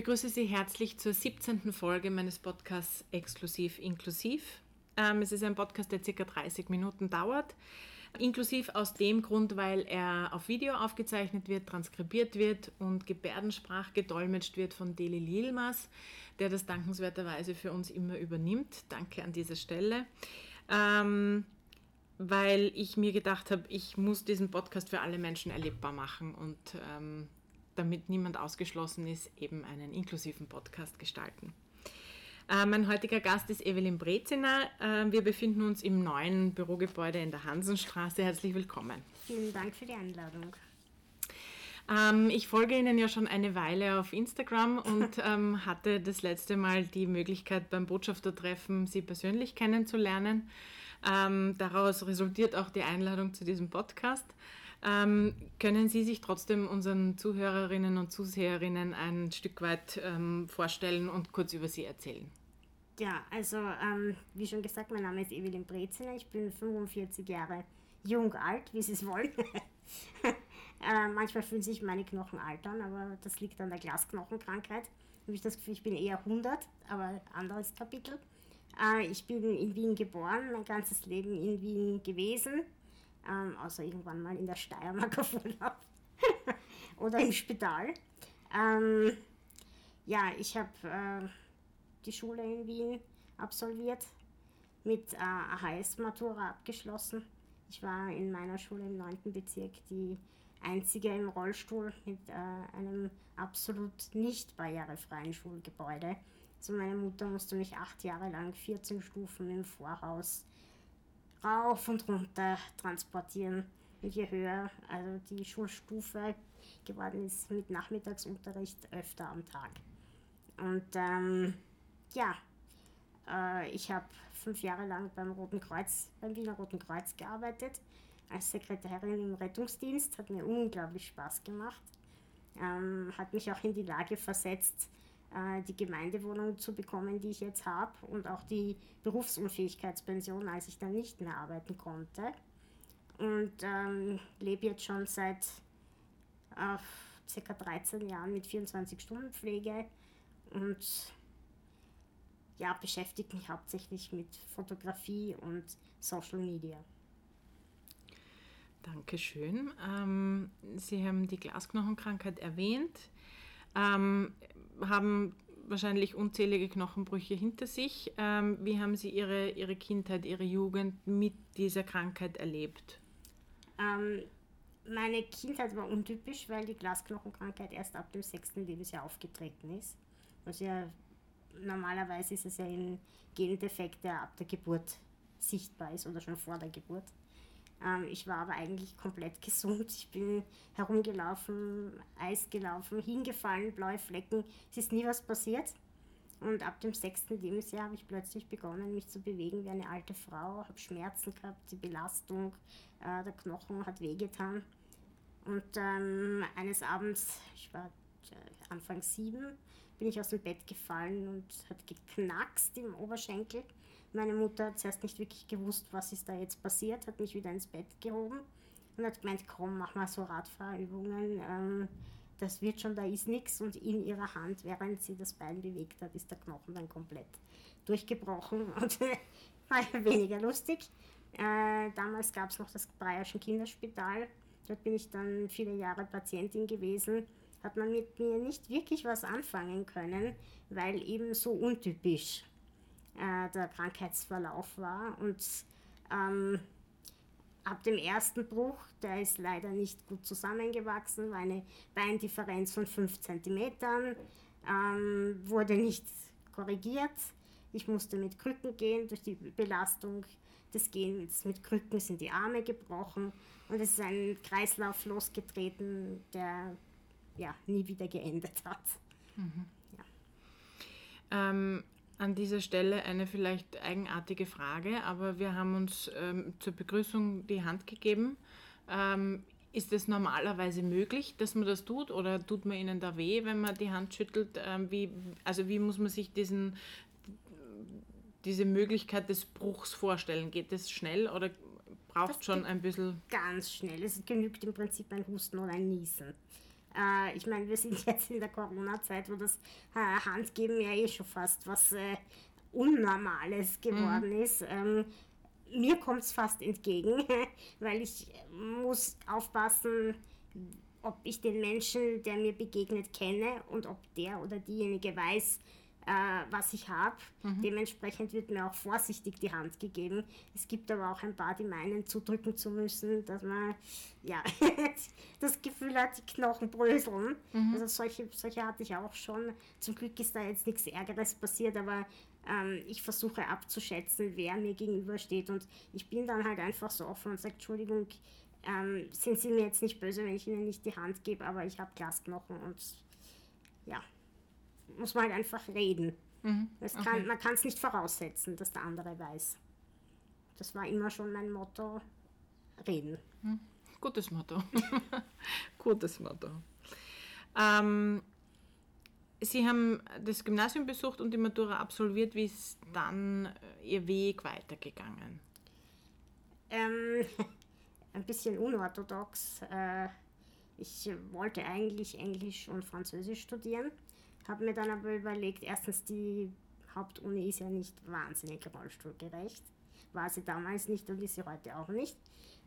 Begrüße Sie herzlich zur 17. Folge meines Podcasts Exklusiv Inklusiv. Ähm, es ist ein Podcast, der ca. 30 Minuten dauert. Inklusiv aus dem Grund, weil er auf Video aufgezeichnet wird, transkribiert wird und Gebärdensprach gedolmetscht wird von Deli Lilmas, der das dankenswerterweise für uns immer übernimmt. Danke an dieser Stelle. Ähm, weil ich mir gedacht habe, ich muss diesen Podcast für alle Menschen erlebbar machen und ähm, damit niemand ausgeschlossen ist, eben einen inklusiven Podcast gestalten. Äh, mein heutiger Gast ist Evelyn Breziner. Äh, wir befinden uns im neuen Bürogebäude in der Hansenstraße. Herzlich willkommen. Vielen Dank für die Einladung. Ähm, ich folge Ihnen ja schon eine Weile auf Instagram und ähm, hatte das letzte Mal die Möglichkeit beim Botschaftertreffen Sie persönlich kennenzulernen. Ähm, daraus resultiert auch die Einladung zu diesem Podcast. Ähm, können Sie sich trotzdem unseren Zuhörerinnen und Zuseherinnen ein Stück weit ähm, vorstellen und kurz über Sie erzählen? Ja, also ähm, wie schon gesagt, mein Name ist Evelyn Breziner, ich bin 45 Jahre jung, alt, wie Sie es wollen. äh, manchmal fühlen sich meine Knochen alt an, aber das liegt an der Glasknochenkrankheit. Habe ich das Gefühl, ich bin eher 100, aber anderes Kapitel. Äh, ich bin in Wien geboren, mein ganzes Leben in Wien gewesen, ähm, außer irgendwann mal in der Steiermark auf Urlaub oder im Spital. Ähm, ja, ich habe äh, die Schule in Wien absolviert, mit äh, AHS-Matura abgeschlossen. Ich war in meiner Schule im 9. Bezirk die einzige im Rollstuhl mit äh, einem absolut nicht barrierefreien Schulgebäude. Also meine Mutter musste mich acht Jahre lang 14 Stufen im Vorhaus rauf und runter transportieren. Je höher also die Schulstufe geworden ist mit Nachmittagsunterricht öfter am Tag. Und ähm, ja, äh, ich habe fünf Jahre lang beim Roten Kreuz, beim Wiener Roten Kreuz gearbeitet, als Sekretärin im Rettungsdienst. Hat mir unglaublich Spaß gemacht. Ähm, hat mich auch in die Lage versetzt, äh, die Gemeindewohnung zu bekommen, die ich jetzt habe und auch die Berufsunfähigkeitspension, als ich dann nicht mehr arbeiten konnte. Und ähm, lebe jetzt schon seit äh, ca. 13 Jahren mit 24 Stunden Pflege und ja, beschäftige mich hauptsächlich mit Fotografie und Social Media. Dankeschön. Ähm, Sie haben die Glasknochenkrankheit erwähnt. Ähm, haben wahrscheinlich unzählige Knochenbrüche hinter sich. Ähm, wie haben Sie Ihre, Ihre Kindheit, Ihre Jugend mit dieser Krankheit erlebt? Ähm, meine Kindheit war untypisch, weil die Glasknochenkrankheit erst ab dem sechsten Lebensjahr aufgetreten ist. Also ja, normalerweise ist es ja ein Gendefekt, der ab der Geburt sichtbar ist oder schon vor der Geburt. Ähm, ich war aber eigentlich komplett gesund. Ich bin herumgelaufen, Eis gelaufen, hingefallen, blaue Flecken. Es ist nie was passiert. Und ab dem sechsten Lebensjahr habe ich plötzlich begonnen, mich zu bewegen wie eine alte Frau, habe Schmerzen gehabt, die Belastung, äh, der Knochen hat wehgetan. Und ähm, eines Abends, ich war äh, Anfang sieben, bin ich aus dem Bett gefallen und hat geknackst im Oberschenkel. Meine Mutter hat zuerst nicht wirklich gewusst, was ist da jetzt passiert, hat mich wieder ins Bett gehoben und hat gemeint, komm, mach mal so Radfahrübungen, ähm, das wird schon, da ist nichts. Und in ihrer Hand, während sie das Bein bewegt hat, ist der Knochen dann komplett durchgebrochen und war weniger lustig. Äh, damals gab es noch das Bayerischen Kinderspital. dort bin ich dann viele Jahre Patientin gewesen, hat man mit mir nicht wirklich was anfangen können, weil eben so untypisch äh, der Krankheitsverlauf war. Und ähm, ab dem ersten Bruch, der ist leider nicht gut zusammengewachsen, war eine Beindifferenz von 5 cm, ähm, wurde nicht korrigiert. Ich musste mit Krücken gehen, durch die Belastung des Gehens mit Krücken sind die Arme gebrochen und es ist ein Kreislauf losgetreten, der ja, nie wieder geendet hat. Mhm. Ja. Ähm, an dieser Stelle eine vielleicht eigenartige Frage, aber wir haben uns ähm, zur Begrüßung die Hand gegeben. Ähm, ist es normalerweise möglich, dass man das tut oder tut man ihnen da weh, wenn man die Hand schüttelt? Ähm, wie, also wie muss man sich diesen, diese Möglichkeit des Bruchs vorstellen? Geht das schnell oder braucht das schon ein bisschen? Ganz schnell. Es genügt im Prinzip ein Husten oder ein Niesen. Äh, ich meine, wir sind jetzt in der Corona-Zeit, wo das äh, Handgeben ja eh schon fast was äh, Unnormales geworden mhm. ist. Ähm, mir kommt es fast entgegen, weil ich muss aufpassen, ob ich den Menschen, der mir begegnet, kenne und ob der oder diejenige weiß, äh, was ich habe. Mhm. Dementsprechend wird mir auch vorsichtig die Hand gegeben. Es gibt aber auch ein paar, die meinen, zudrücken zu müssen, dass man ja, das Gefühl hat, die Knochen bröseln. Mhm. Also solche, solche hatte ich auch schon. Zum Glück ist da jetzt nichts Ärgeres passiert, aber ähm, ich versuche abzuschätzen, wer mir gegenübersteht. Und ich bin dann halt einfach so offen und sage, Entschuldigung, ähm, sind Sie mir jetzt nicht böse, wenn ich Ihnen nicht die Hand gebe, aber ich habe Glasknochen und ja muss man halt einfach reden. Mhm. Kann, okay. Man kann es nicht voraussetzen, dass der andere weiß. Das war immer schon mein Motto, reden. Mhm. Gutes Motto. Gutes Motto. Ähm, Sie haben das Gymnasium besucht und die Matura absolviert. Wie ist dann äh, Ihr Weg weitergegangen? Ähm, ein bisschen unorthodox. Äh, ich wollte eigentlich Englisch und Französisch studieren habe mir dann aber überlegt, erstens die Hauptuni ist ja nicht wahnsinnig rollstuhlgerecht. War sie damals nicht und ist sie heute auch nicht.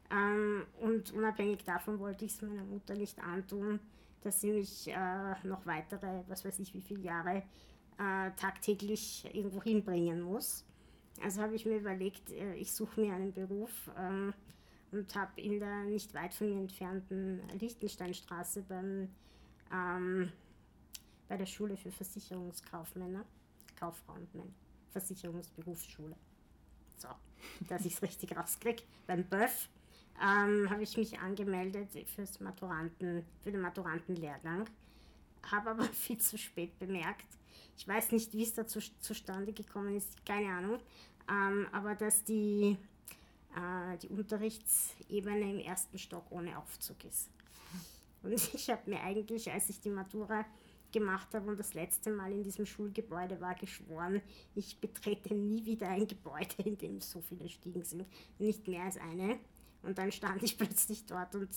Ähm, und unabhängig davon wollte ich es meiner Mutter nicht antun, dass sie mich äh, noch weitere, was weiß ich wie viele Jahre äh, tagtäglich irgendwo hinbringen muss. Also habe ich mir überlegt, äh, ich suche mir einen Beruf ähm, und habe in der nicht weit von mir entfernten Lichtensteinstraße beim ähm, bei der Schule für Versicherungskaufmänner, Kauffrauen, nein, Versicherungsberufsschule. So, dass ich es richtig rauskriege. Beim BÖF ähm, habe ich mich angemeldet fürs Maturanten, für den Maturantenlehrgang, habe aber viel zu spät bemerkt. Ich weiß nicht, wie es dazu zustande gekommen ist, keine Ahnung, ähm, aber dass die, äh, die Unterrichtsebene im ersten Stock ohne Aufzug ist. Und ich habe mir eigentlich, als ich die Matura gemacht habe und das letzte Mal in diesem Schulgebäude war geschworen, ich betrete nie wieder ein Gebäude, in dem so viele Stiegen sind. Nicht mehr als eine. Und dann stand ich plötzlich dort und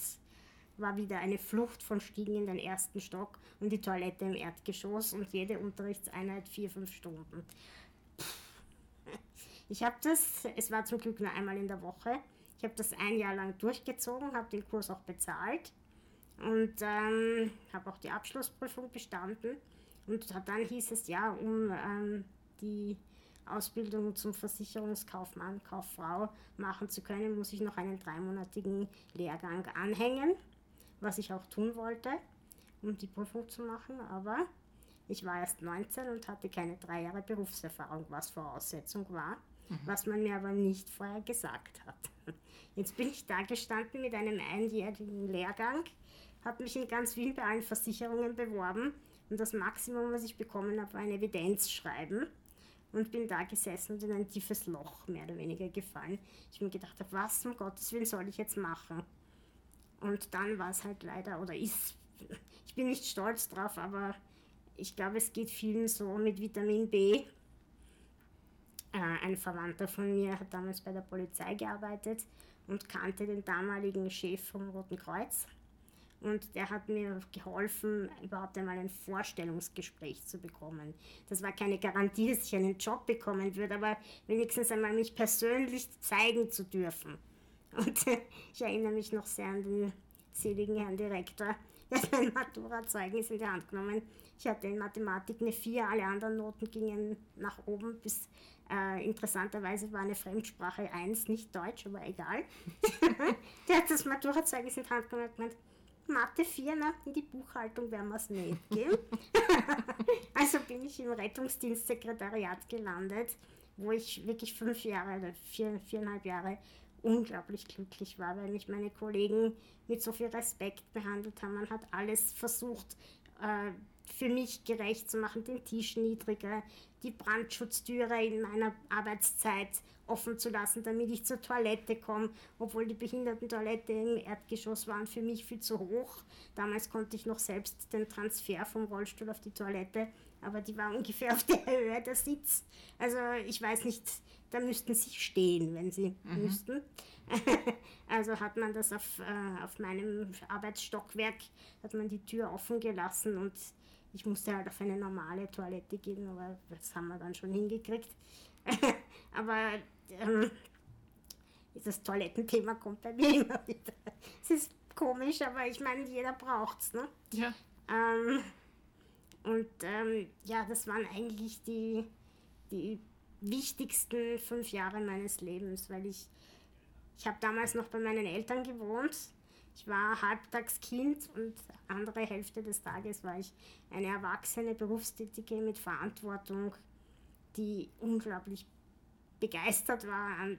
war wieder eine Flucht von Stiegen in den ersten Stock und die Toilette im Erdgeschoss und jede Unterrichtseinheit vier, fünf Stunden. Ich habe das, es war zum Glück nur einmal in der Woche, ich habe das ein Jahr lang durchgezogen, habe den Kurs auch bezahlt und ähm, habe auch die Abschlussprüfung bestanden. Und dann hieß es ja, um ähm, die Ausbildung zum Versicherungskaufmann, Kauffrau machen zu können, muss ich noch einen dreimonatigen Lehrgang anhängen, was ich auch tun wollte, um die Prüfung zu machen. Aber ich war erst 19 und hatte keine drei Jahre Berufserfahrung, was Voraussetzung war, mhm. was man mir aber nicht vorher gesagt hat. Jetzt bin ich da gestanden mit einem einjährigen Lehrgang habe mich in ganz Wien bei allen Versicherungen beworben und das Maximum, was ich bekommen habe, war ein Evidenzschreiben und bin da gesessen und in ein tiefes Loch mehr oder weniger gefallen. Ich mir gedacht habe, was um Gottes Willen soll ich jetzt machen? Und dann war es halt leider, oder ist, ich bin nicht stolz drauf, aber ich glaube, es geht vielen so mit Vitamin B. Äh, ein Verwandter von mir hat damals bei der Polizei gearbeitet und kannte den damaligen Chef vom Roten Kreuz. Und der hat mir geholfen, überhaupt einmal ein Vorstellungsgespräch zu bekommen. Das war keine Garantie, dass ich einen Job bekommen würde, aber wenigstens einmal mich persönlich zeigen zu dürfen. Und ich erinnere mich noch sehr an die seligen Herrn Direktor. Er hat mein Matura-Zeugnis in die Hand genommen. Ich hatte in Mathematik eine 4, alle anderen Noten gingen nach oben. Bis äh, interessanterweise war eine Fremdsprache 1, nicht Deutsch, aber egal. Der hat das Matura-Zeugnis in die Hand genommen und gemeint, Mathe 4, na, in die Buchhaltung werden wir es nicht geben. also bin ich im Rettungsdienstsekretariat gelandet, wo ich wirklich fünf Jahre oder vier, viereinhalb Jahre unglaublich glücklich war, weil mich meine Kollegen mit so viel Respekt behandelt haben. Man hat alles versucht, äh, für mich gerecht zu machen, den Tisch niedriger, die Brandschutztüre in meiner Arbeitszeit offen zu lassen, damit ich zur Toilette komme, obwohl die Behindertentoilette im Erdgeschoss waren für mich viel zu hoch. Damals konnte ich noch selbst den Transfer vom Rollstuhl auf die Toilette, aber die war ungefähr auf der Höhe der Sitz. Also ich weiß nicht, da müssten sie stehen, wenn sie mhm. müssten. also hat man das auf, äh, auf meinem Arbeitsstockwerk, hat man die Tür offen gelassen und ich musste halt auf eine normale Toilette gehen, aber das haben wir dann schon hingekriegt. aber ähm, das Toilettenthema kommt bei mir immer wieder. Es ist komisch, aber ich meine, jeder braucht es. Ne? Ja. Ähm, und ähm, ja, das waren eigentlich die, die wichtigsten fünf Jahre meines Lebens, weil ich, ich habe damals noch bei meinen Eltern gewohnt. Ich war Halbtagskind und andere Hälfte des Tages war ich eine erwachsene Berufstätige mit Verantwortung, die unglaublich begeistert war an,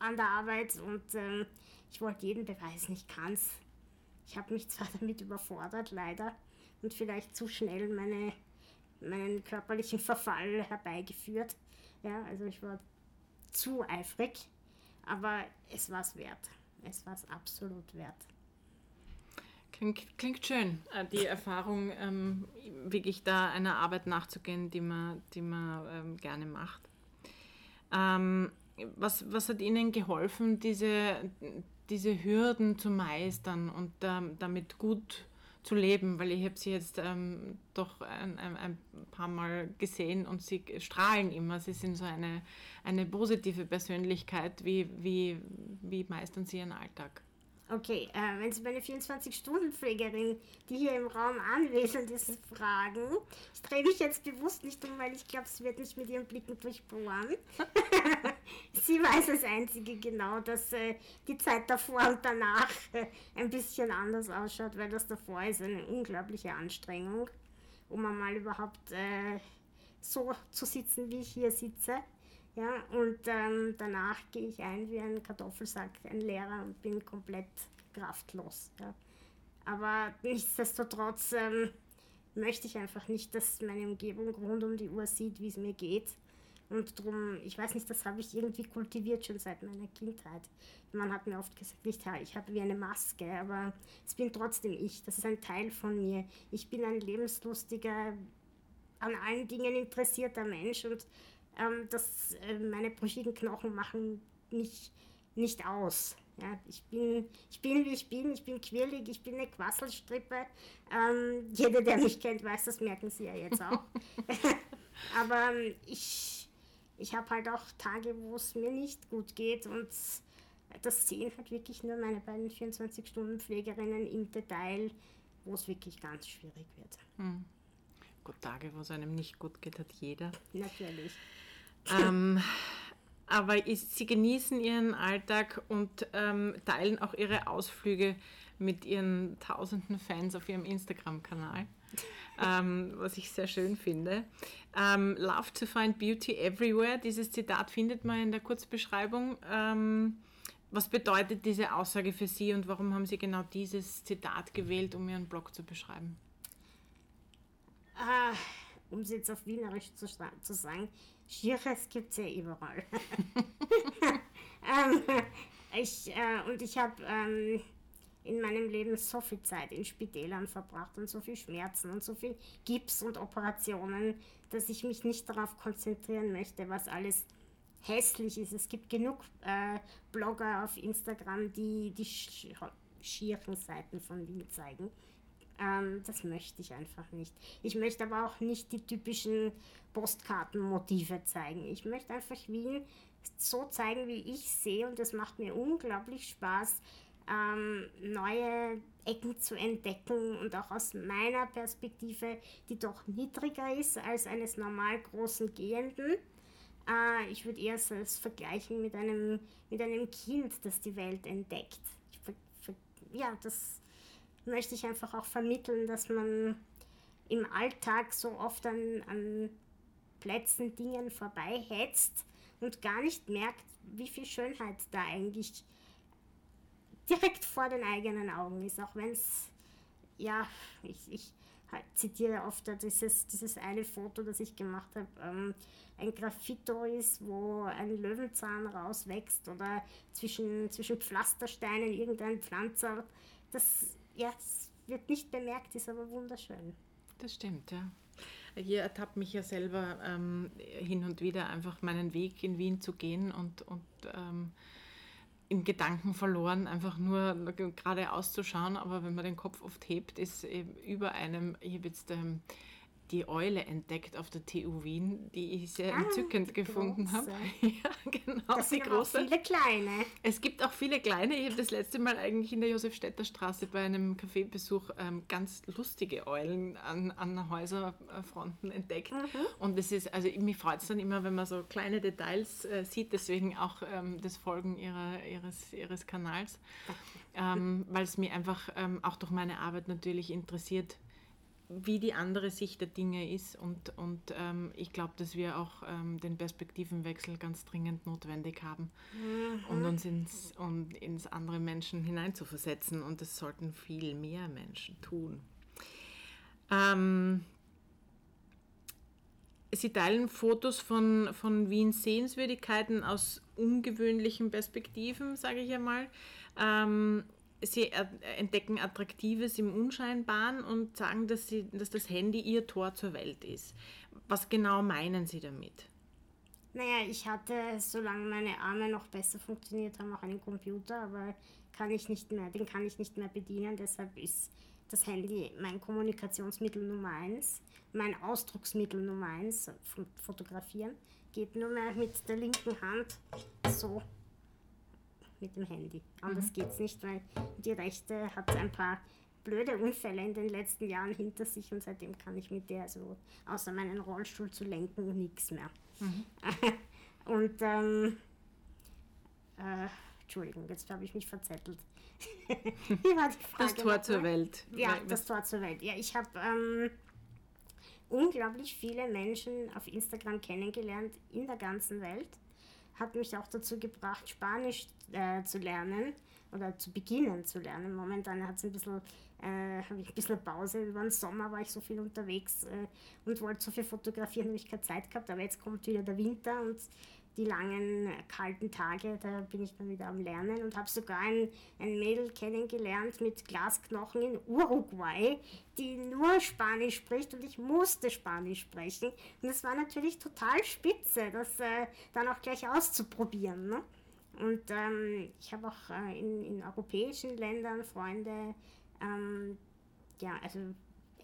an der Arbeit und ähm, ich wollte jeden beweisen, ich kann's. Ich habe mich zwar damit überfordert, leider, und vielleicht zu schnell meine, meinen körperlichen Verfall herbeigeführt. Ja, also ich war zu eifrig, aber es war es wert. Es war es absolut wert. Klingt, klingt schön, äh, die Erfahrung, ähm, wirklich da einer Arbeit nachzugehen, die man, die man ähm, gerne macht. Ähm, was, was hat Ihnen geholfen, diese, diese Hürden zu meistern und ähm, damit gut zu leben? Weil ich habe Sie jetzt ähm, doch ein, ein, ein, paar Mal gesehen und Sie strahlen immer. Sie sind so eine, eine positive Persönlichkeit. Wie, wie, wie meistern Sie Ihren Alltag? Okay, äh, wenn Sie meine 24-Stunden-Pflegerin, die hier im Raum anwesend ist, fragen, ich drehe mich jetzt bewusst nicht um, weil ich glaube, sie wird mich mit ihren Blicken durchbohren. sie weiß als Einzige genau, dass äh, die Zeit davor und danach äh, ein bisschen anders ausschaut, weil das davor ist eine unglaubliche Anstrengung, um einmal überhaupt äh, so zu sitzen, wie ich hier sitze. Ja, und ähm, danach gehe ich ein wie ein Kartoffelsack, ein Lehrer und bin komplett kraftlos. Ja. Aber nichtsdestotrotz ähm, möchte ich einfach nicht, dass meine Umgebung rund um die Uhr sieht, wie es mir geht. Und darum, ich weiß nicht, das habe ich irgendwie kultiviert schon seit meiner Kindheit. Man hat mir oft gesagt, nicht, ich habe wie eine Maske, aber es bin trotzdem ich. Das ist ein Teil von mir. Ich bin ein lebenslustiger, an allen Dingen interessierter Mensch und ähm, dass äh, meine brüchigen Knochen machen mich nicht aus. Ja, ich, bin, ich bin, wie ich bin, ich bin quirlig, ich bin eine Quasselstrippe. Ähm, jeder, der mich kennt, weiß, das merken sie ja jetzt auch. Aber ähm, ich, ich habe halt auch Tage, wo es mir nicht gut geht und das sehen halt wirklich nur meine beiden 24-Stunden-Pflegerinnen im Detail, wo es wirklich ganz schwierig wird. Hm. Gut, Tage, wo es einem nicht gut geht, hat jeder. Natürlich. Ähm, aber ist, sie genießen ihren Alltag und ähm, teilen auch ihre Ausflüge mit ihren tausenden Fans auf ihrem Instagram-Kanal, ähm, was ich sehr schön finde. Ähm, Love to find beauty everywhere, dieses Zitat findet man in der Kurzbeschreibung. Ähm, was bedeutet diese Aussage für Sie und warum haben Sie genau dieses Zitat gewählt, um Ihren Blog zu beschreiben? Ah, um es jetzt auf Wienerisch zu, zu sagen, Schieres gibt es ja überall. ähm, ich, äh, und ich habe ähm, in meinem Leben so viel Zeit in Spitälern verbracht und so viel Schmerzen und so viel Gips und Operationen, dass ich mich nicht darauf konzentrieren möchte, was alles hässlich ist. Es gibt genug äh, Blogger auf Instagram, die die schieren Seiten von Wien zeigen. Ähm, das möchte ich einfach nicht. Ich möchte aber auch nicht die typischen Postkartenmotive zeigen. Ich möchte einfach Wien so zeigen, wie ich sehe und das macht mir unglaublich Spaß, ähm, neue Ecken zu entdecken und auch aus meiner Perspektive, die doch niedriger ist als eines normal großen Gehenden. Äh, ich würde eher es vergleichen mit einem, mit einem Kind, das die Welt entdeckt. Ver, ver, ja, das möchte ich einfach auch vermitteln, dass man im Alltag so oft an, an Plätzen, Dingen vorbeihetzt und gar nicht merkt, wie viel Schönheit da eigentlich direkt vor den eigenen Augen ist, auch wenn es, ja, ich, ich halt zitiere oft dieses, dieses eine Foto, das ich gemacht habe, ähm, ein Graffito ist, wo ein Löwenzahn rauswächst oder zwischen, zwischen Pflastersteinen irgendein Pflanzer. Das, ja, das wird nicht bemerkt, ist aber wunderschön. Das stimmt, ja. Hier ertappt mich ja selber ähm, hin und wieder einfach meinen Weg in Wien zu gehen und, und ähm, in Gedanken verloren, einfach nur gerade auszuschauen. Aber wenn man den Kopf oft hebt, ist über einem, ich habe jetzt ähm, die Eule entdeckt auf der TU Wien, die ich sehr ah, entzückend gefunden habe. ja, genau. Das sind große. auch viele kleine. Es gibt auch viele kleine. Ich habe das letzte Mal eigentlich in der Josefstädter Straße bei einem Kaffeebesuch ähm, ganz lustige Eulen an, an Häuserfronten entdeckt. Mhm. Und es ist, also mich freut es dann immer, wenn man so kleine Details äh, sieht, deswegen auch ähm, das Folgen ihrer, ihres, ihres Kanals, ähm, weil es mich einfach ähm, auch durch meine Arbeit natürlich interessiert, wie die andere Sicht der Dinge ist. Und, und ähm, ich glaube, dass wir auch ähm, den Perspektivenwechsel ganz dringend notwendig haben mhm. und uns ins, und ins andere Menschen hineinzuversetzen. Und das sollten viel mehr Menschen tun. Ähm, Sie teilen Fotos von, von Wiens Sehenswürdigkeiten aus ungewöhnlichen Perspektiven, sage ich einmal. Ähm, sie entdecken Attraktives im Unscheinbaren und sagen, dass, sie, dass das Handy ihr Tor zur Welt ist. Was genau meinen Sie damit? Naja, ich hatte, solange meine Arme noch besser funktioniert haben, auch einen Computer, aber kann ich nicht mehr, den kann ich nicht mehr bedienen. Deshalb ist das Handy mein Kommunikationsmittel Nummer eins, mein Ausdrucksmittel Nummer eins, Fotografieren. Geht nur mehr mit der linken Hand so mit dem Handy. Anders mhm. geht es nicht, weil die rechte hat ein paar blöde Unfälle in den letzten Jahren hinter sich und seitdem kann ich mit der so, außer meinen Rollstuhl zu lenken, nichts mehr. Mhm. und ähm, äh, Entschuldigung, jetzt habe ich mich verzettelt. Das Tor zur Welt. Ja, das Tor zur Welt. Ja, ich habe ähm, unglaublich viele Menschen auf Instagram kennengelernt in der ganzen Welt hat mich auch dazu gebracht, Spanisch äh, zu lernen oder zu beginnen zu lernen. Momentan hat es ein bisschen, äh, habe ich ein bisschen Pause. Über den Sommer war ich so viel unterwegs äh, und wollte so viel fotografieren, habe ich keine Zeit gehabt. Aber jetzt kommt wieder der Winter und die langen kalten Tage, da bin ich dann wieder am Lernen und habe sogar ein, ein Mädel kennengelernt mit Glasknochen in Uruguay, die nur Spanisch spricht und ich musste Spanisch sprechen. Und es war natürlich total spitze, das äh, dann auch gleich auszuprobieren. Ne? Und ähm, ich habe auch äh, in, in europäischen Ländern Freunde, ähm, ja, also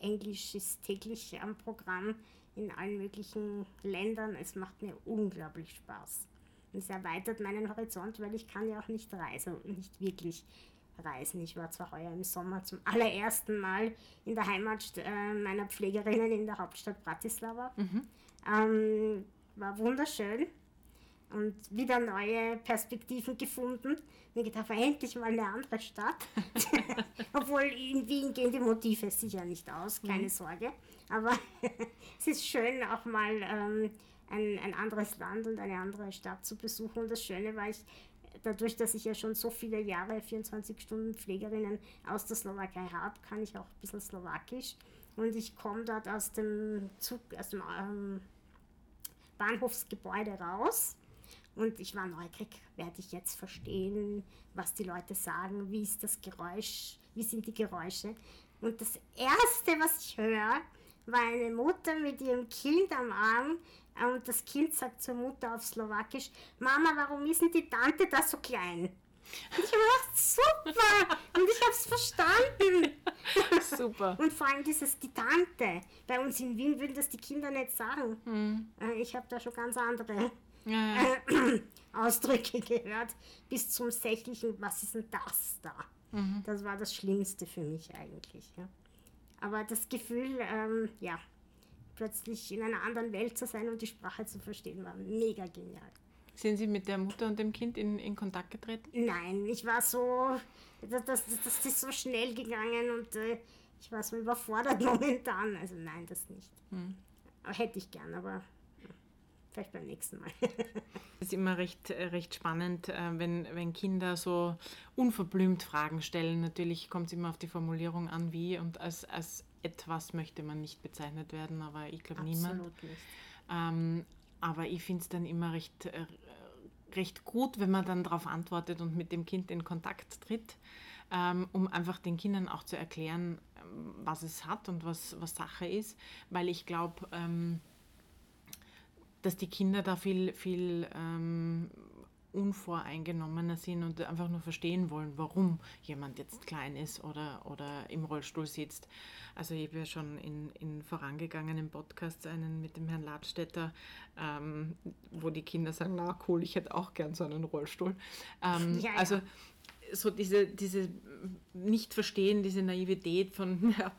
Englisch ist täglich am Programm in allen möglichen Ländern. Es macht mir unglaublich Spaß. Und es erweitert meinen Horizont, weil ich kann ja auch nicht reisen, nicht wirklich reisen. Ich war zwar heuer im Sommer zum allerersten Mal in der Heimat äh, meiner Pflegerinnen in der Hauptstadt Bratislava. Mhm. Ähm, war wunderschön und wieder neue Perspektiven gefunden. Mir gedacht, endlich mal eine andere Stadt. Obwohl in Wien gehen die Motive sicher nicht aus, keine mhm. Sorge. Aber es ist schön, auch mal ähm, ein, ein anderes Land und eine andere Stadt zu besuchen. Und das Schöne war, ich, dadurch, dass ich ja schon so viele Jahre 24 Stunden Pflegerinnen aus der Slowakei habe, kann ich auch ein bisschen Slowakisch. Und ich komme dort aus dem Zug, aus dem ähm, Bahnhofsgebäude raus und ich war neugierig, werde ich jetzt verstehen, was die Leute sagen, wie ist das Geräusch, wie sind die Geräusche. Und das Erste, was ich höre, war eine Mutter mit ihrem Kind am Arm und das Kind sagt zur Mutter auf Slowakisch, Mama, warum ist denn die Tante da so klein? Und ich habe gedacht, super! Und ich habe es verstanden. Super. Und vor allem dieses die Tante. Bei uns in Wien würden das die Kinder nicht sagen. Mhm. Ich habe da schon ganz andere ja, ja. Ausdrücke gehört, bis zum sächlichen, was ist denn das da? Das war das Schlimmste für mich eigentlich. Ja. Aber das Gefühl, ähm, ja, plötzlich in einer anderen Welt zu sein und die Sprache zu verstehen, war mega genial. Sind Sie mit der Mutter und dem Kind in, in Kontakt getreten? Nein, ich war so, das, das, das ist so schnell gegangen und äh, ich war so überfordert momentan. Also nein, das nicht. Aber hätte ich gern, aber vielleicht beim nächsten Mal. Es ist immer recht, äh, recht spannend, äh, wenn, wenn Kinder so unverblümt Fragen stellen. Natürlich kommt es immer auf die Formulierung an, wie und als, als etwas möchte man nicht bezeichnet werden, aber ich glaube niemand. Absolut nicht. Ähm, aber ich finde es dann immer recht, äh, recht gut, wenn man dann darauf antwortet und mit dem Kind in Kontakt tritt, ähm, um einfach den Kindern auch zu erklären, ähm, was es hat und was, was Sache ist, weil ich glaube, ähm, dass die Kinder da viel, viel ähm, unvoreingenommener sind und einfach nur verstehen wollen, warum jemand jetzt klein ist oder, oder im Rollstuhl sitzt. Also ich habe ja schon in, in vorangegangenen Podcasts einen mit dem Herrn Ladstätter, ähm, wo die Kinder sagen, na cool, ich hätte auch gern so einen Rollstuhl. Ähm, Ja, ja. Also so diese, diese Nicht-Verstehen, diese Naivität von, ja,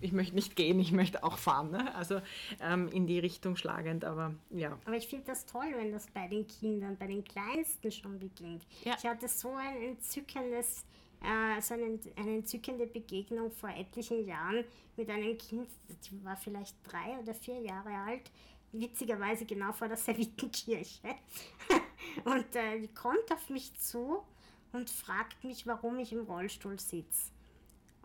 ich möchte nicht gehen, ich möchte auch fahren. Ne? Also ähm, in die Richtung schlagend, aber ja. Aber ich finde das toll, wenn das bei den Kindern, bei den Kleinsten schon beginnt. Ja. Ich hatte so ein entzückendes, äh, so eine, eine entzückende Begegnung vor etlichen Jahren mit einem Kind, die war vielleicht drei oder vier Jahre alt, witzigerweise genau vor der Servitenkirche. und äh, die kommt auf mich zu und fragt mich, warum ich im Rollstuhl sitze.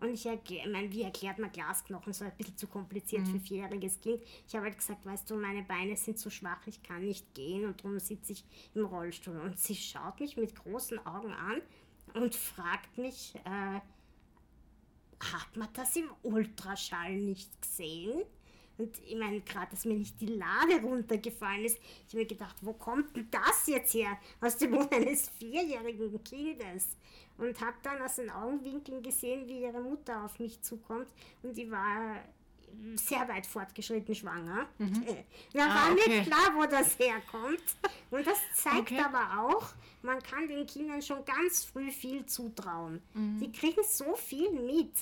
Und ich erkläre, ich meine, wie erklärt man Glasknochen? So ein bisschen zu kompliziert für ein vierjähriges Kind. Ich habe halt gesagt, weißt du, meine Beine sind zu schwach, ich kann nicht gehen und darum sitze ich im Rollstuhl. Und sie schaut mich mit großen Augen an und fragt mich, äh, hat man das im Ultraschall nicht gesehen? Und ich meine, gerade, dass mir nicht die Lade runtergefallen ist, ich habe mir gedacht, wo kommt denn das jetzt her? Aus dem Mund eines vierjährigen Kindes. Und habe dann aus den Augenwinkeln gesehen, wie ihre Mutter auf mich zukommt. Und die war sehr weit fortgeschritten schwanger. Da Ah, war okay. nicht klar, wo das herkommt. Und das zeigt Okay. aber auch, man kann den Kindern schon ganz früh viel zutrauen. Mhm. Die kriegen so viel mit.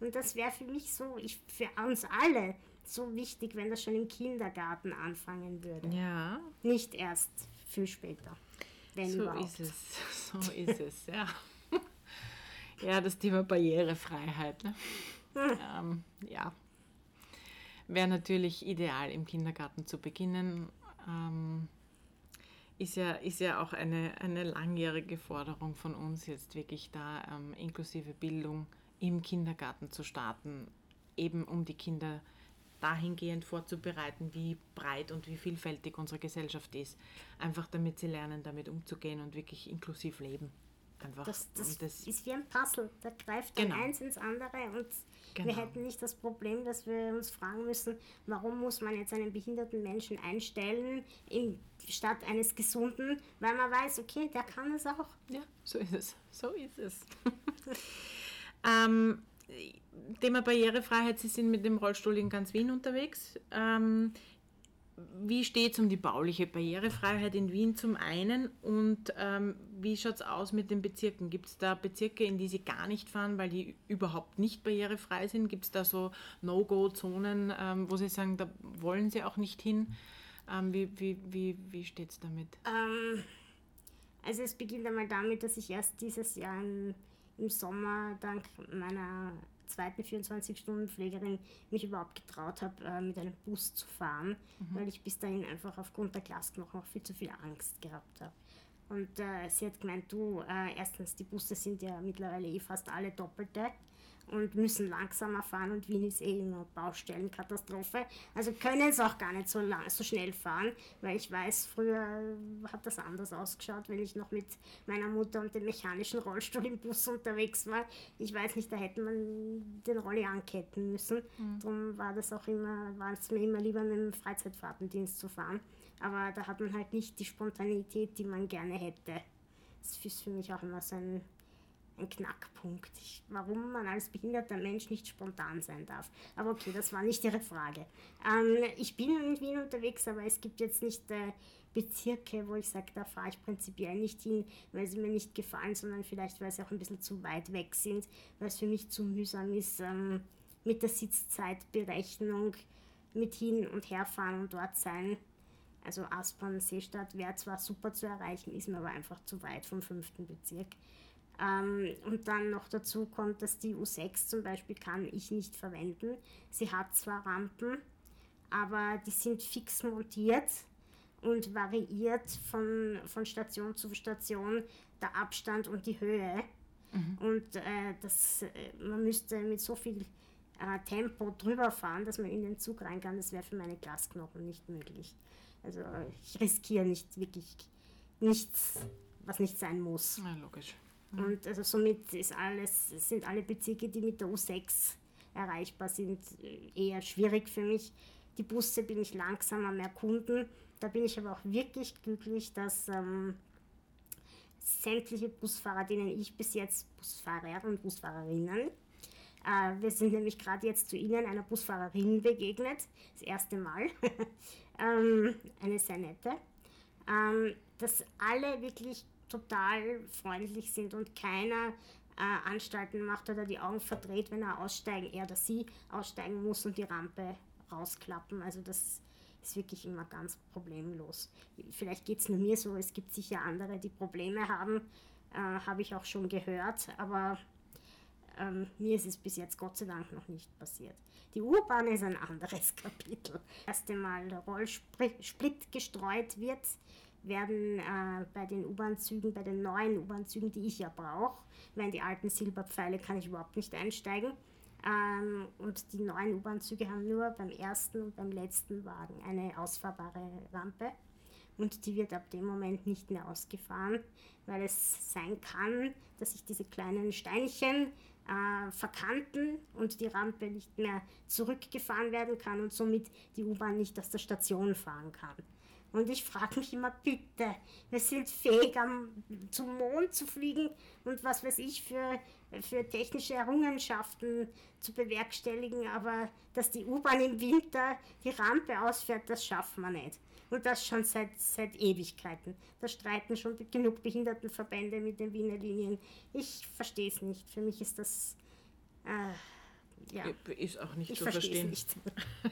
Und das wäre für mich so, ich, für uns alle, so wichtig, wenn das schon im Kindergarten anfangen würde. Ja, Nicht erst viel später. Wenn so überhaupt. ist es. So ist es, ja. Ja, das Thema Barrierefreiheit. Ne? Ähm, ja. Wäre natürlich ideal, im Kindergarten zu beginnen. Ähm, ist ja, ist ja auch eine, eine langjährige Forderung von uns, jetzt wirklich da ähm, inklusive Bildung im Kindergarten zu starten, eben um die Kinder dahingehend vorzubereiten, wie breit und wie vielfältig unsere Gesellschaft ist. Einfach damit sie lernen, damit umzugehen und wirklich inklusiv leben. Einfach. Das, das, das ist wie ein Puzzle. Da greift Genau. eins ins andere und wir Genau. hätten nicht das Problem, dass wir uns fragen müssen, warum muss man jetzt einen behinderten Menschen einstellen in, statt eines gesunden, weil man weiß, okay, der kann es auch. Ja, so ist es. So ist es. ähm, Thema Barrierefreiheit, Sie sind mit dem Rollstuhl in ganz Wien unterwegs. Ähm, wie steht es um die bauliche Barrierefreiheit in Wien zum einen und ähm, wie schaut es aus mit den Bezirken? Gibt es da Bezirke, in die Sie gar nicht fahren, weil die überhaupt nicht barrierefrei sind? Gibt es da so No-Go-Zonen, ähm, wo Sie sagen, da wollen Sie auch nicht hin? Ähm, wie wie, wie, wie steht es damit? Ähm, also es beginnt einmal damit, dass ich erst dieses Jahr im, im Sommer dank meiner zweiten 24-Stunden-Pflegerin mich überhaupt getraut habe, äh, mit einem Bus zu fahren, weil ich bis dahin einfach aufgrund der Glasknochen auch viel zu viel Angst gehabt habe. Und äh, sie hat gemeint, du, äh, erstens, die Busse sind ja mittlerweile eh fast alle Doppelte und müssen langsamer fahren und Wien ist eh immer Baustellenkatastrophe. Also können es auch gar nicht so, lang, so schnell fahren, weil ich weiß, früher hat das anders ausgeschaut, wenn ich noch mit meiner Mutter und dem mechanischen Rollstuhl im Bus unterwegs war. Ich weiß nicht, da hätte man den Rolli anketten müssen. Darum war das auch immer, war es mir immer lieber mit dem Freizeitfahrtendienst zu fahren. Aber da hat man halt nicht die Spontanität, die man gerne hätte. Das ist für mich auch immer so ein ein Knackpunkt, warum man als behinderter Mensch nicht spontan sein darf. Aber okay, das war nicht Ihre Frage. Ähm, ich bin in Wien unterwegs, aber es gibt jetzt nicht äh, Bezirke, wo ich sage, da fahre ich prinzipiell nicht hin, weil sie mir nicht gefallen, sondern vielleicht, weil sie auch ein bisschen zu weit weg sind, weil es für mich zu mühsam ist ähm, mit der Sitzzeitberechnung, mit hin und herfahren und dort sein. Also Aspern, Seestadt wäre zwar super zu erreichen, ist mir aber einfach zu weit vom fünften Bezirk. Ähm, und dann noch dazu kommt, dass die U6 zum Beispiel kann ich nicht verwenden. Sie hat zwar Rampen, aber die sind fix montiert und variiert von, von Station zu Station der Abstand und die Höhe. Mhm. Und äh, das, äh, man müsste mit so viel äh, Tempo drüber fahren, dass man in den Zug rein kann. Das wäre für meine Glasknochen nicht möglich. Also ich riskiere nicht wirklich nichts, was nicht sein muss. Ja, logisch. Und also somit ist alles, sind alle Bezirke, die mit der U6 erreichbar sind, eher schwierig für mich. Die Busse bin ich langsamer, mehr Kunden. Da bin ich aber auch wirklich glücklich, dass ähm, sämtliche Busfahrer, denen ich bis jetzt Busfahrer und Busfahrerinnen, äh, wir sind nämlich gerade jetzt zu Ihnen einer Busfahrerin begegnet, das erste Mal, ähm, eine sehr nette, ähm, dass alle wirklich total freundlich sind und keiner äh, Anstalten macht oder die Augen verdreht, wenn er aussteigen, er oder sie aussteigen muss und die Rampe rausklappen. Also das ist wirklich immer ganz problemlos. Vielleicht geht es nur mir so, es gibt sicher andere, die Probleme haben, äh, habe ich auch schon gehört, aber ähm, mir ist es bis jetzt Gott sei Dank noch nicht passiert. Die U-Bahn ist ein anderes Kapitel. Erst einmal der Rollsplit gestreut wird, werden äh, bei den U-Bahn-Zügen, bei den neuen U-Bahn-Zügen, die ich ja brauche, weil die alten Silberpfeile kann ich überhaupt nicht einsteigen. Ähm, und die neuen U-Bahn-Züge haben nur beim ersten und beim letzten Wagen eine ausfahrbare Rampe. Und die wird ab dem Moment nicht mehr ausgefahren, weil es sein kann, dass sich diese kleinen Steinchen äh, verkanten und die Rampe nicht mehr zurückgefahren werden kann und somit die U-Bahn nicht aus der Station fahren kann. Und ich frage mich immer, bitte, wir sind fähig, am, zum Mond zu fliegen und was weiß ich für, für technische Errungenschaften zu bewerkstelligen, aber dass die U-Bahn im Winter die Rampe ausfährt, das schaffen wir nicht. Und das schon seit, seit Ewigkeiten. Da streiten schon genug Behindertenverbände mit den Wiener Linien. Ich verstehe es nicht. Für mich ist das... Äh, ja. Ist auch nicht ich zu verstehen. Nicht.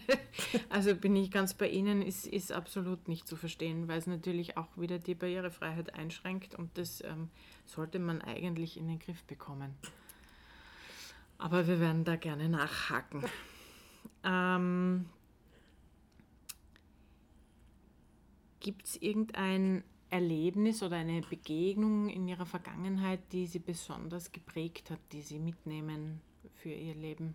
also bin ich ganz bei Ihnen, ist, ist absolut nicht zu verstehen, weil es natürlich auch wieder die Barrierefreiheit einschränkt und das ähm, sollte man eigentlich in den Griff bekommen. Aber wir werden da gerne nachhaken. ähm, Gibt es irgendein Erlebnis oder eine Begegnung in Ihrer Vergangenheit, die Sie besonders geprägt hat, die Sie mitnehmen für Ihr Leben?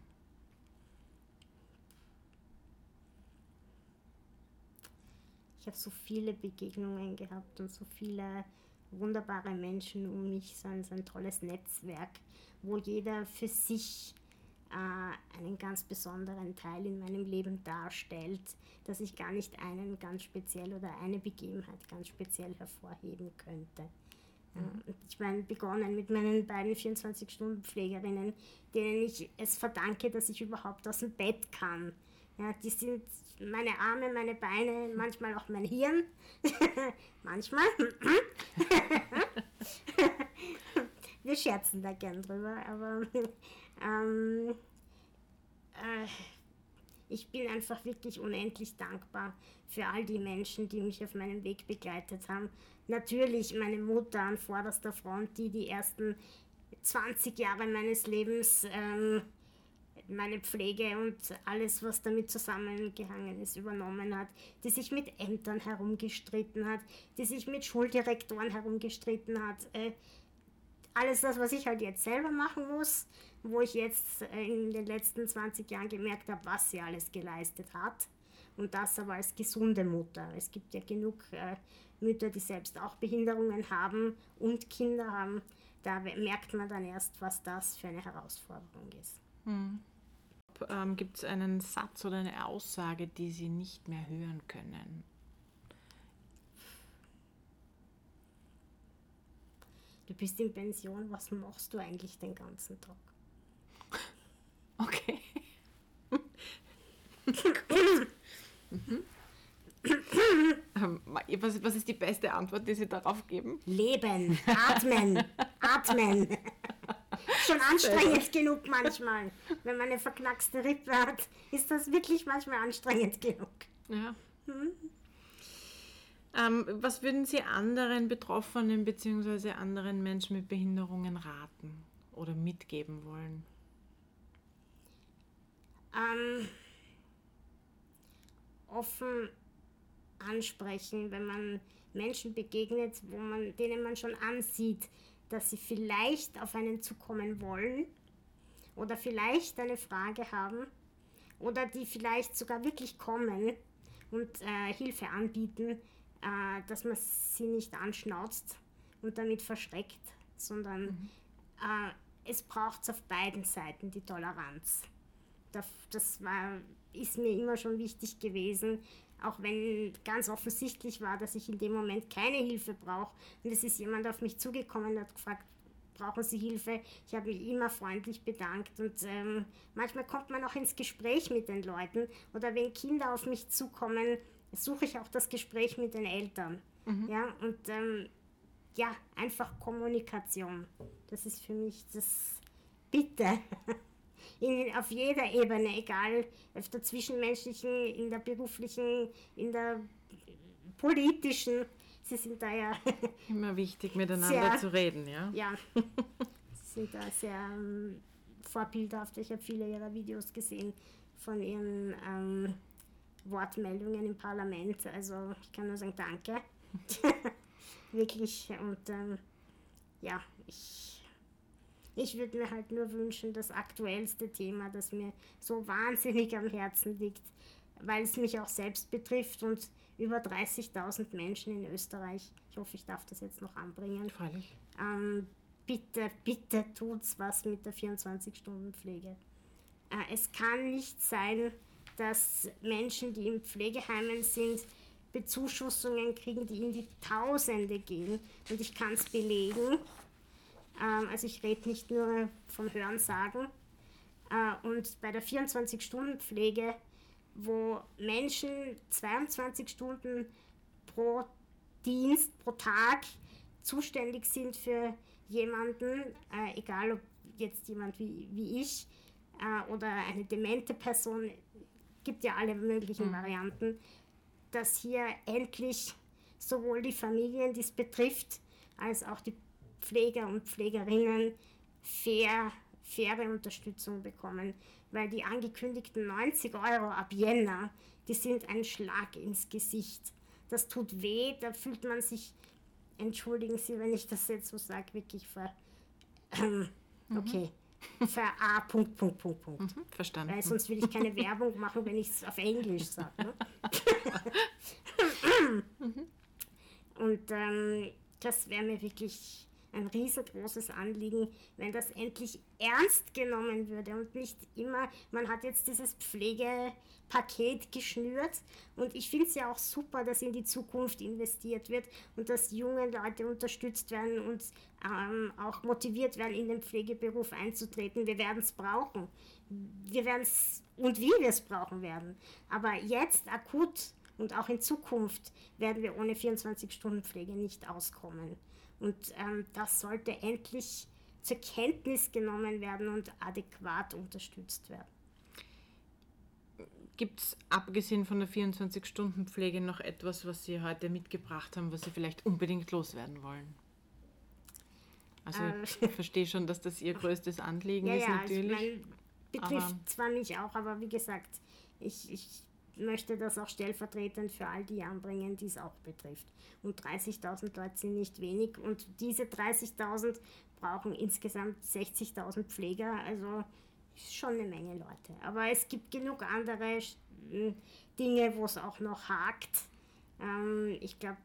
Ich habe so viele Begegnungen gehabt und so viele wunderbare Menschen um mich, so ein, so ein tolles Netzwerk, wo jeder für sich äh, einen ganz besonderen Teil in meinem Leben darstellt, dass ich gar nicht einen ganz speziell oder eine Begebenheit ganz speziell hervorheben könnte. Mhm. Ich meine, begonnen mit meinen beiden 24-Stunden-Pflegerinnen, denen ich es verdanke, dass ich überhaupt aus dem Bett kann. Ja, die sind meine Arme, meine Beine, manchmal auch mein Hirn. manchmal. Wir scherzen da gern drüber, aber ähm, äh, ich bin einfach wirklich unendlich dankbar für all die Menschen, die mich auf meinem Weg begleitet haben. Natürlich meine Mutter an vorderster Front, die die ersten 20 Jahre meines Lebens ähm, meine Pflege und alles, was damit zusammengehangen ist, übernommen hat, die sich mit Ämtern herumgestritten hat, die sich mit Schuldirektoren herumgestritten hat. Äh, alles das, was ich halt jetzt selber machen muss, wo ich jetzt äh, in den letzten 20 Jahren gemerkt habe, was sie alles geleistet hat. Und das aber als gesunde Mutter. Es gibt ja genug äh, Mütter, die selbst auch Behinderungen haben und Kinder haben. Da merkt man dann erst, was das für eine Herausforderung ist. Hm. Ähm, gibt es einen Satz oder eine Aussage, die Sie nicht mehr hören können? du bist in Pension, was machst du eigentlich den ganzen Tag? Okay. mhm. Was, was ist die beste Antwort, die Sie darauf geben? Leben, atmen, atmen. Schon anstrengend genug manchmal. Wenn man eine verknackste Rippe hat, ist das wirklich manchmal anstrengend genug. Ja. Hm? Ähm, was würden Sie anderen Betroffenen bzw. anderen Menschen mit Behinderungen raten oder mitgeben wollen? Ähm, offen ansprechen, wenn man Menschen begegnet, wo man, denen man schon ansieht, dass sie vielleicht auf einen zukommen wollen oder vielleicht eine Frage haben oder die vielleicht sogar wirklich kommen und äh, Hilfe anbieten, äh, dass man sie nicht anschnauzt und damit verschreckt, sondern mhm. äh, es braucht auf beiden Seiten die Toleranz. Das, war, ist mir immer schon wichtig gewesen, auch wenn ganz offensichtlich war, dass ich in dem Moment keine Hilfe brauche. Und es ist jemand auf mich zugekommen und hat gefragt, brauchen Sie Hilfe? Ich habe mich immer freundlich bedankt und ähm, manchmal kommt man auch ins Gespräch mit den Leuten oder wenn Kinder auf mich zukommen, suche ich auch das Gespräch mit den Eltern. Mhm. Ja, und ähm, ja, einfach Kommunikation. Das ist für mich das Bitte. in, auf jeder Ebene, egal auf der zwischenmenschlichen, in der beruflichen, in der politischen. Sie sind da ja. Immer wichtig, miteinander sehr, zu reden, ja? Ja. Sie sind da sehr ähm, vorbildhaft. Ich habe viele ihrer Videos gesehen von ihren ähm, Wortmeldungen im Parlament. Also ich kann nur sagen, danke. Wirklich. Und ähm, ja, ich ich würde mir halt nur wünschen, das aktuellste Thema, das mir so wahnsinnig am Herzen liegt, weil es mich auch selbst betrifft und über 30.000 Menschen in Österreich, ich hoffe, ich darf das jetzt noch anbringen. Freilich. Ähm, bitte, bitte tut's was mit der 24-Stunden-Pflege. Äh, es kann nicht sein, dass Menschen, die in Pflegeheimen sind, Bezuschussungen kriegen, die in die Tausende gehen. Und ich kann es belegen. Ähm, also ich rede nicht nur vom Hörensagen. Äh, und bei der 24-Stunden-Pflege, wo Menschen 22 Stunden pro Dienst, pro Tag zuständig sind für jemanden, äh, egal ob jetzt jemand wie, wie ich äh, oder eine demente Person, gibt ja alle möglichen mhm. Varianten, dass hier endlich sowohl die Familien, die es betrifft, als auch die Pfleger und Pflegerinnen fair, faire Unterstützung bekommen, weil die angekündigten 90 Euro ab Jänner, die sind ein Schlag ins Gesicht. Das tut weh, da fühlt man sich, entschuldigen Sie, wenn ich das jetzt so sage, wirklich ver... Ähm, okay. Mhm. Ver A. Punkt, Punkt, Punkt, Punkt. Mhm, verstanden. Weil sonst will ich keine Werbung machen, wenn ich es auf Englisch sage. Ne? mhm. Und ähm, das wäre mir wirklich ein riesengroßes Anliegen, wenn das endlich ernst genommen würde und nicht immer, man hat jetzt dieses Pflegepaket geschnürt und ich finde es ja auch super, dass in die Zukunft investiert wird und dass junge Leute unterstützt werden und ähm, auch motiviert werden, in den Pflegeberuf einzutreten. Wir werden es brauchen. Wir werden es und wie wir es brauchen werden. Aber jetzt akut und auch in Zukunft werden wir ohne 24-Stunden-Pflege nicht auskommen. Und ähm, das sollte endlich zur Kenntnis genommen werden und adäquat unterstützt werden. Gibt es abgesehen von der 24-Stunden-Pflege noch etwas, was Sie heute mitgebracht haben, was Sie vielleicht unbedingt loswerden wollen? Also ich äh. verstehe schon, dass das Ihr größtes Anliegen ja, ist ja, natürlich. Also mein, betrifft zwar mich auch, aber wie gesagt, ich, ich möchte das auch stellvertretend für all die anbringen, die es auch betrifft. Und 30.000 Leute sind nicht wenig und diese 30.000 brauchen insgesamt 60.000 Pfleger, also schon eine Menge Leute. Aber es gibt genug andere Dinge, wo es auch noch hakt. Ähm, ich glaube,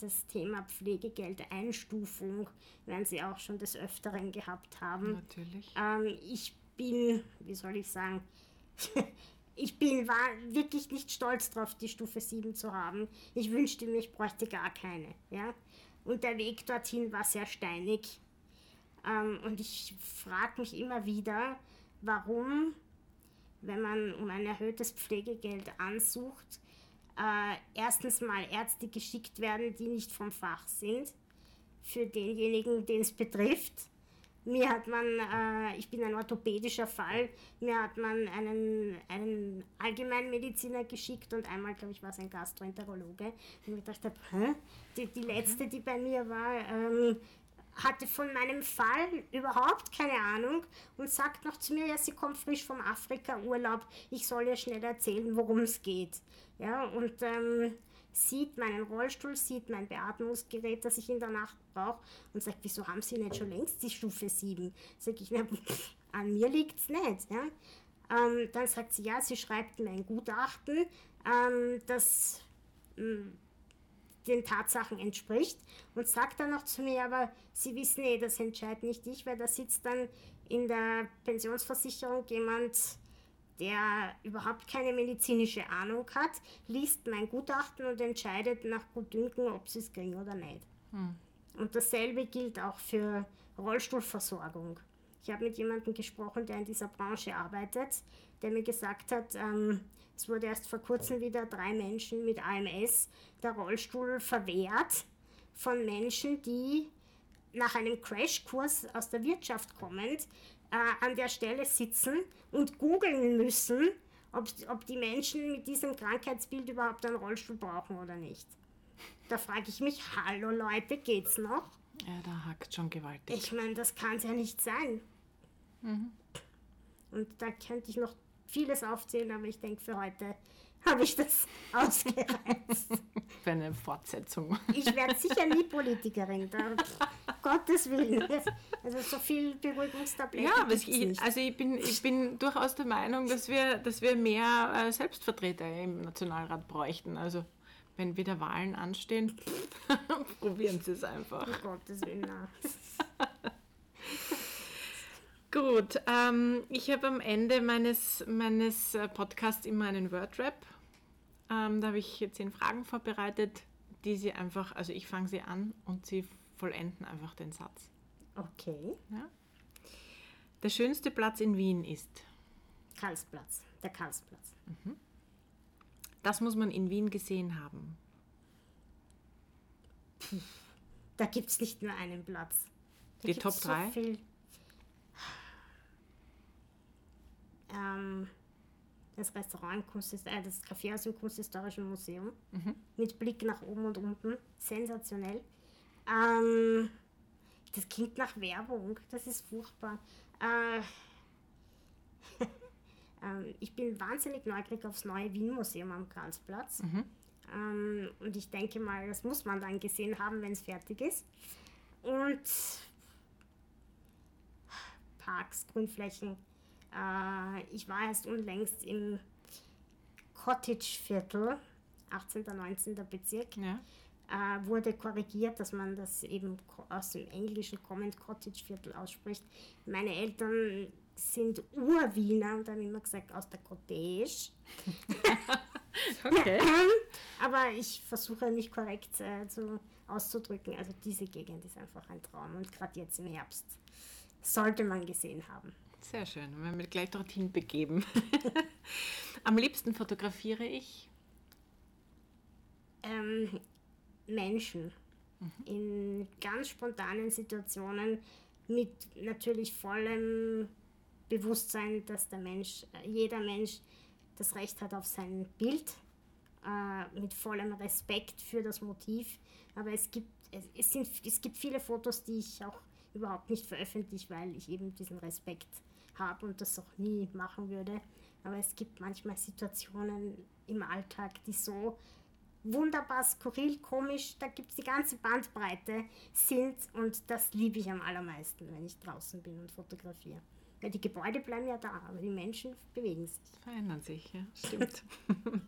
das Thema Pflegegeld-Einstufung werden Sie auch schon des Öfteren gehabt haben. Natürlich. Ähm, ich bin, wie soll ich sagen, ich bin war wirklich nicht stolz darauf, die Stufe 7 zu haben. Ich wünschte mir, ich bräuchte gar keine. Ja? Und der Weg dorthin war sehr steinig. Ähm, und ich frage mich immer wieder, warum, wenn man um ein erhöhtes Pflegegeld ansucht, äh, erstens mal Ärzte geschickt werden, die nicht vom Fach sind, für denjenigen, den es betrifft. Mir hat man, äh, ich bin ein orthopädischer Fall, mir hat man einen, einen Allgemeinmediziner geschickt und einmal, glaube ich, war es ein Gastroenterologe. Und ich dachte, hä? Die, die letzte, die bei mir war, ähm, hatte von meinem Fall überhaupt keine Ahnung und sagt noch zu mir, ja, sie kommt frisch vom Afrika-Urlaub, ich soll ihr schnell erzählen, worum es geht. Ja, und ähm, sieht meinen Rollstuhl, sieht mein Beatmungsgerät, das ich in der Nacht brauche und sagt, wieso haben Sie nicht schon längst die Stufe 7? Sag ich, na, an mir liegt es nicht. Ja? Ähm, dann sagt sie, ja, sie schreibt mir ein Gutachten, ähm, das hm, den Tatsachen entspricht und sagt dann noch zu mir, aber Sie wissen eh, das entscheidet nicht ich, weil da sitzt dann in der Pensionsversicherung jemand, der überhaupt keine medizinische Ahnung hat, liest mein Gutachten und entscheidet nach Gutdünken, ob sie es kriegen oder nicht. Hm. Und dasselbe gilt auch für Rollstuhlversorgung. Ich habe mit jemandem gesprochen, der in dieser Branche arbeitet, der mir gesagt hat, ähm, es wurde erst vor kurzem wieder drei Menschen mit AMS der Rollstuhl verwehrt von Menschen, die nach einem Crashkurs aus der Wirtschaft kommend äh, an der Stelle sitzen und googeln müssen, ob, ob die Menschen mit diesem Krankheitsbild überhaupt einen Rollstuhl brauchen oder nicht. Da frage ich mich, hallo Leute, geht's noch? Ja, da hackt schon gewaltig. Ich meine, das kann es ja nicht sein. Mhm. Und da könnte ich noch vieles aufzählen, aber ich denke, für heute habe ich das ausgereizt. Für eine Fortsetzung. Ich werde sicher nie Politikerin, da, Gottes Willen. Also so viel Beruhigungstabletten. Ja, aber ich, also ich bin, ich bin durchaus der Meinung, dass wir, dass wir mehr äh, Selbstvertreter im Nationalrat bräuchten. Also wenn wieder Wahlen anstehen, probieren Sie es einfach. Um Gottes Willen. Gut, ähm, ich habe am Ende meines, meines äh, Podcasts immer einen Wordrap. Ähm, da habe ich zehn Fragen vorbereitet, die Sie einfach, also ich fange sie an und Sie vollenden einfach den Satz. Okay. Ja? Der schönste Platz in Wien ist? Karlsplatz, der Karlsplatz. Mhm. Das muss man in Wien gesehen haben. Puh, da gibt es nicht nur einen Platz. Da Die Top 3? So ähm, das Restaurant äh, das Café aus dem Kunsthistorischen Museum mhm. mit Blick nach oben und unten. Sensationell. Ähm, das klingt nach Werbung. Das ist furchtbar. Äh, ähm, ich bin wahnsinnig neugierig aufs neue Wien-Museum am Karlsplatz. Mhm. Ähm, und ich denke mal, das muss man dann gesehen haben, wenn es fertig ist. Und Parks, Grünflächen, äh, ich war erst unlängst im Cottage-Viertel, 18. 19. Bezirk. Ja. Äh, wurde korrigiert, dass man das eben aus dem Englischen kommend Cottage-Viertel ausspricht. Meine Eltern sind Urwiener und haben immer gesagt aus der Cottage. okay. Aber ich versuche mich korrekt äh, zu, auszudrücken. Also diese Gegend ist einfach ein Traum und gerade jetzt im Herbst sollte man gesehen haben. Sehr schön. Wir haben gleich dorthin begeben. Am liebsten fotografiere ich ähm, Menschen mhm. in ganz spontanen Situationen mit natürlich vollem Bewusstsein, dass der Mensch, äh, jeder Mensch das Recht hat auf sein Bild, äh, mit vollem Respekt für das Motiv. Aber es gibt, es, es, sind, es gibt viele Fotos, die ich auch überhaupt nicht veröffentliche, weil ich eben diesen Respekt habe und das auch nie machen würde. Aber es gibt manchmal Situationen im Alltag, die so wunderbar skurril, komisch, da gibt es die ganze Bandbreite sind und das liebe ich am allermeisten, wenn ich draußen bin und fotografiere. Ja, die Gebäude bleiben ja da, aber die Menschen bewegen sich. Verändern sich, ja, stimmt.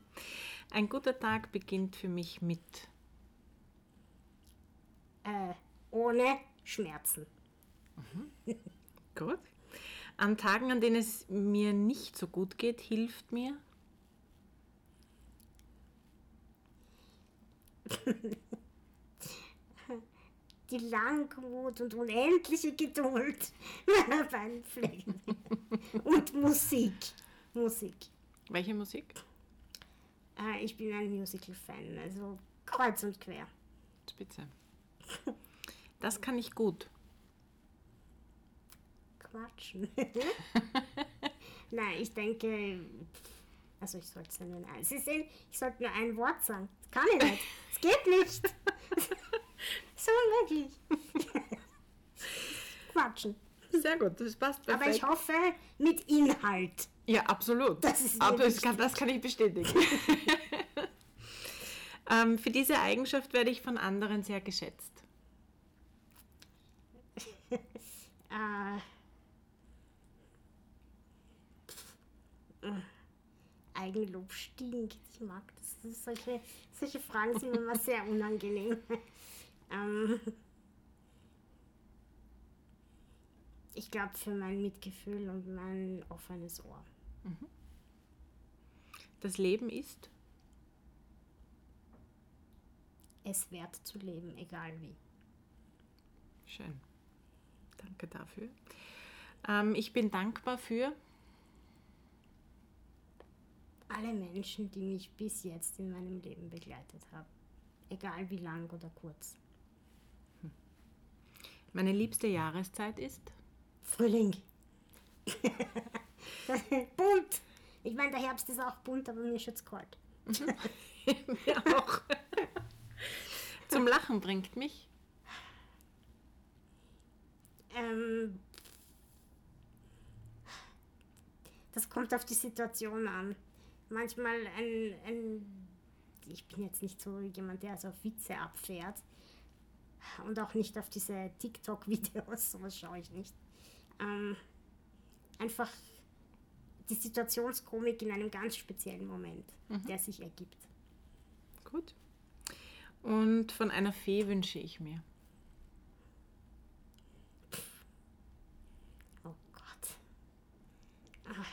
Ein guter Tag beginnt für mich mit äh, ohne Schmerzen. Mhm. Gut. An Tagen, an denen es mir nicht so gut geht, hilft mir? die Langmut und unendliche Geduld meiner beiden Pflegen. und Musik. Musik. Welche Musik? Äh, ich bin ein Musical-Fan, also kreuz und quer. Spitze. Das kann ich gut. Quatschen. Nein, ich denke, also ich sollte es ja nur ein, Sie sehen, ich sollte nur ein Wort sagen. Das kann ich nicht. Es geht nicht. so unmöglich. Quatschen. Sehr gut, das passt perfekt. Aber ich hoffe, mit Inhalt. Ja, absolut. Das ist Aber das kann, das kann ich bestätigen. ähm, für diese Eigenschaft werde ich von anderen sehr geschätzt. Äh, Eigenlob stinkt. Ich mag das. solche, solche Fragen sind mir immer sehr unangenehm. ähm, ich glaube für mein Mitgefühl und mein offenes Ohr. Das Leben ist Es wert zu leben, egal wie. schön. Danke dafür. Ähm, ich bin dankbar für Alle Menschen, die mich bis jetzt in meinem Leben begleitet haben. Egal wie lang oder kurz. meine liebste Jahreszeit ist Frühling. bunt. Ich meine, der Herbst ist auch bunt, aber mir ist jetzt kalt. mir auch. Zum Lachen bringt mich Ähm, das kommt auf die Situation an. Manchmal ein, ein. Ich bin jetzt nicht so jemand, der also auf Witze abfährt. Und auch nicht auf diese TikTok-Videos, sowas schaue ich nicht. Ähm, einfach die Situationskomik in einem ganz speziellen Moment, der sich ergibt. gut. Und von einer Fee wünsche ich mir. Oh Gott. Ah.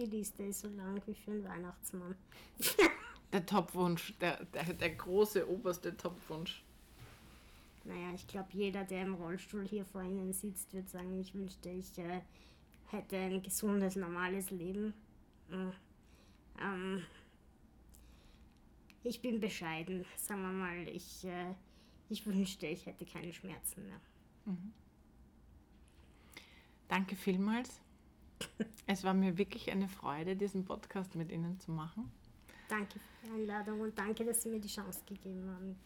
Die Liste ist so lang wie für einen Weihnachtsmann. Der Topwunsch, der, der, der große oberste Topwunsch. Naja, ich glaube, jeder, der im Rollstuhl hier vor Ihnen sitzt, wird sagen, ich wünschte, ich äh, hätte ein gesundes, normales Leben. Mm. Ähm, ich bin bescheiden, sagen wir mal. Ich, äh, ich wünschte, ich hätte keine Schmerzen mehr. Danke vielmals. Es war mir wirklich eine Freude, diesen Podcast mit Ihnen zu machen. Danke für die Einladung und danke, dass Sie mir die Chance gegeben haben.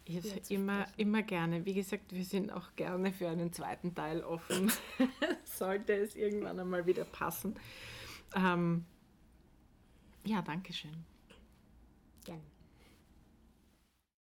zu immer, immer gerne. Wie gesagt, wir sind auch gerne für einen zweiten Teil offen. Sollte es irgendwann einmal wieder passen. Ähm, ja, danke schön. Gerne.